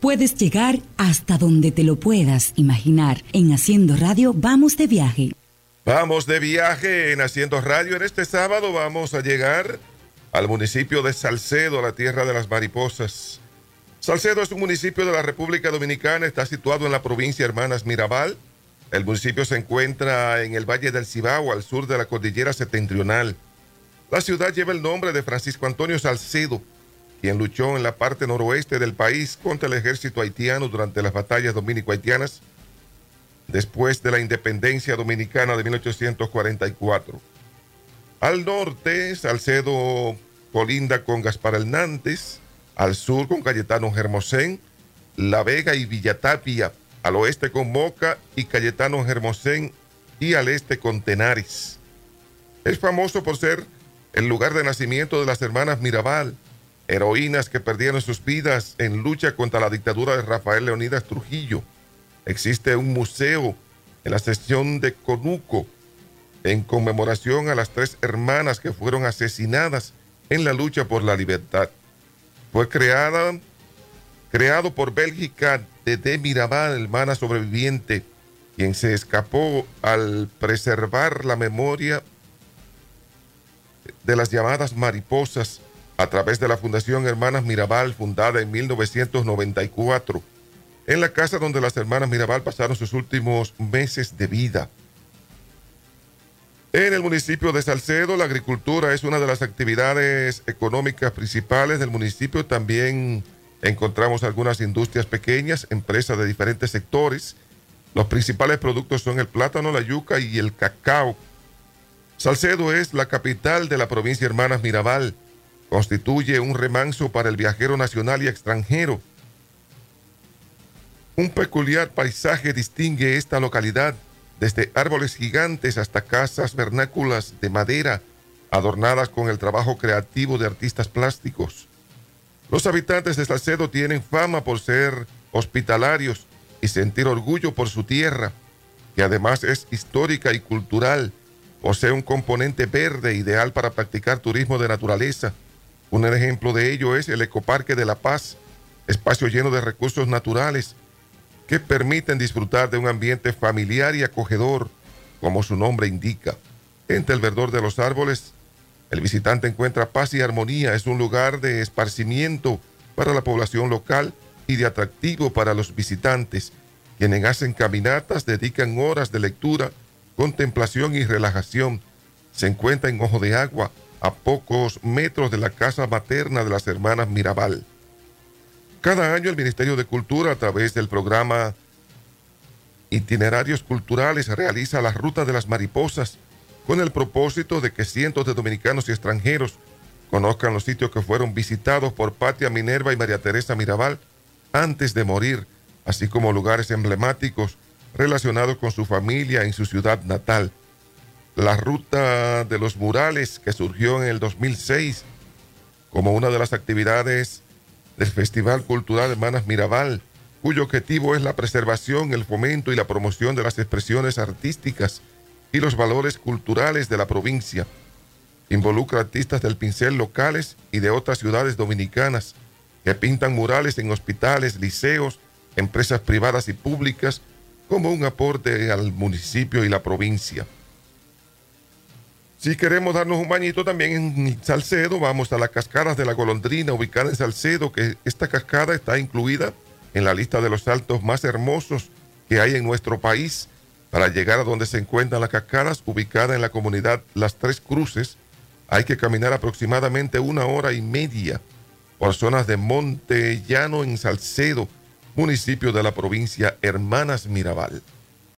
puedes llegar hasta donde te lo puedas imaginar. En Haciendo Radio vamos de viaje. Vamos de viaje en Haciendo Radio. En este sábado vamos a llegar al municipio de Salcedo, la tierra de las mariposas. Salcedo es un municipio de la República Dominicana, está situado en la provincia Hermanas Mirabal. El municipio se encuentra en el Valle del Cibao, al sur de la cordillera septentrional. La ciudad lleva el nombre de Francisco Antonio Salcedo, quien luchó en la parte noroeste del país contra el ejército haitiano durante las batallas dominico-haitianas después de la independencia dominicana de 1844. Al norte, Salcedo colinda con Gaspar Hernández, al sur con Cayetano Germosén, La Vega y Villatapia, al oeste con Moca y Cayetano Germosén y al este con Tenares. Es famoso por ser el lugar de nacimiento de las hermanas Mirabal, heroínas que perdieron sus vidas en lucha contra la dictadura de Rafael Leonidas Trujillo. Existe un museo en la sección de Conuco en conmemoración a las tres hermanas que fueron asesinadas en la lucha por la libertad. Fue creado por Bélgica de Mirabal, hermana sobreviviente, quien se escapó al preservar la memoria de las llamadas mariposas a través de la Fundación Hermanas Mirabal, fundada en 1994, en la casa donde las hermanas Mirabal pasaron sus últimos meses de vida. En el municipio de Salcedo, la agricultura es una de las actividades económicas principales del municipio. También encontramos algunas industrias pequeñas, empresas de diferentes sectores. Los principales productos son el plátano, la yuca y el cacao. Salcedo es la capital de la provincia Hermanas Mirabal constituye un remanso para el viajero nacional y extranjero. Un peculiar paisaje distingue esta localidad, desde árboles gigantes hasta casas vernáculas de madera adornadas con el trabajo creativo de artistas plásticos. Los habitantes de Salcedo tienen fama por ser hospitalarios y sentir orgullo por su tierra, que además es histórica y cultural, posee un componente verde ideal para practicar turismo de naturaleza un ejemplo de ello es el Ecoparque de La Paz, espacio lleno de recursos naturales que permiten disfrutar de un ambiente familiar y acogedor, como su nombre indica. Entre el verdor de los árboles, el visitante encuentra paz y armonía. Es un lugar de esparcimiento para la población local y de atractivo para los visitantes, quienes hacen caminatas, dedican horas de lectura, contemplación y relajación. Se encuentra en Ojo de Agua, a pocos metros de la casa materna de las hermanas Mirabal. Cada año el Ministerio de Cultura, a través del programa Itinerarios Culturales, realiza la Ruta de las Mariposas con el propósito de que cientos de dominicanos y extranjeros conozcan los sitios que fueron visitados por Patia Minerva y María Teresa Mirabal antes de morir, así como lugares emblemáticos relacionados con su familia en su ciudad natal la ruta de los murales que surgió en el 2006 como una de las actividades del Festival Cultural Hermanas Mirabal, cuyo objetivo es la preservación, el fomento y la promoción de las expresiones artísticas y los valores culturales de la provincia. Involucra artistas del pincel locales y de otras ciudades dominicanas que pintan murales en hospitales, liceos, empresas privadas y públicas como un aporte al municipio y la provincia. Si queremos darnos un bañito también en Salcedo, vamos a las cascadas de la Golondrina, ubicada en Salcedo, que esta cascada está incluida en la lista de los saltos más hermosos que hay en nuestro país. Para llegar a donde se encuentran las cascadas, ubicada en la comunidad Las Tres Cruces, hay que caminar aproximadamente una hora y media por zonas de Monte Llano en Salcedo, municipio de la provincia Hermanas Mirabal.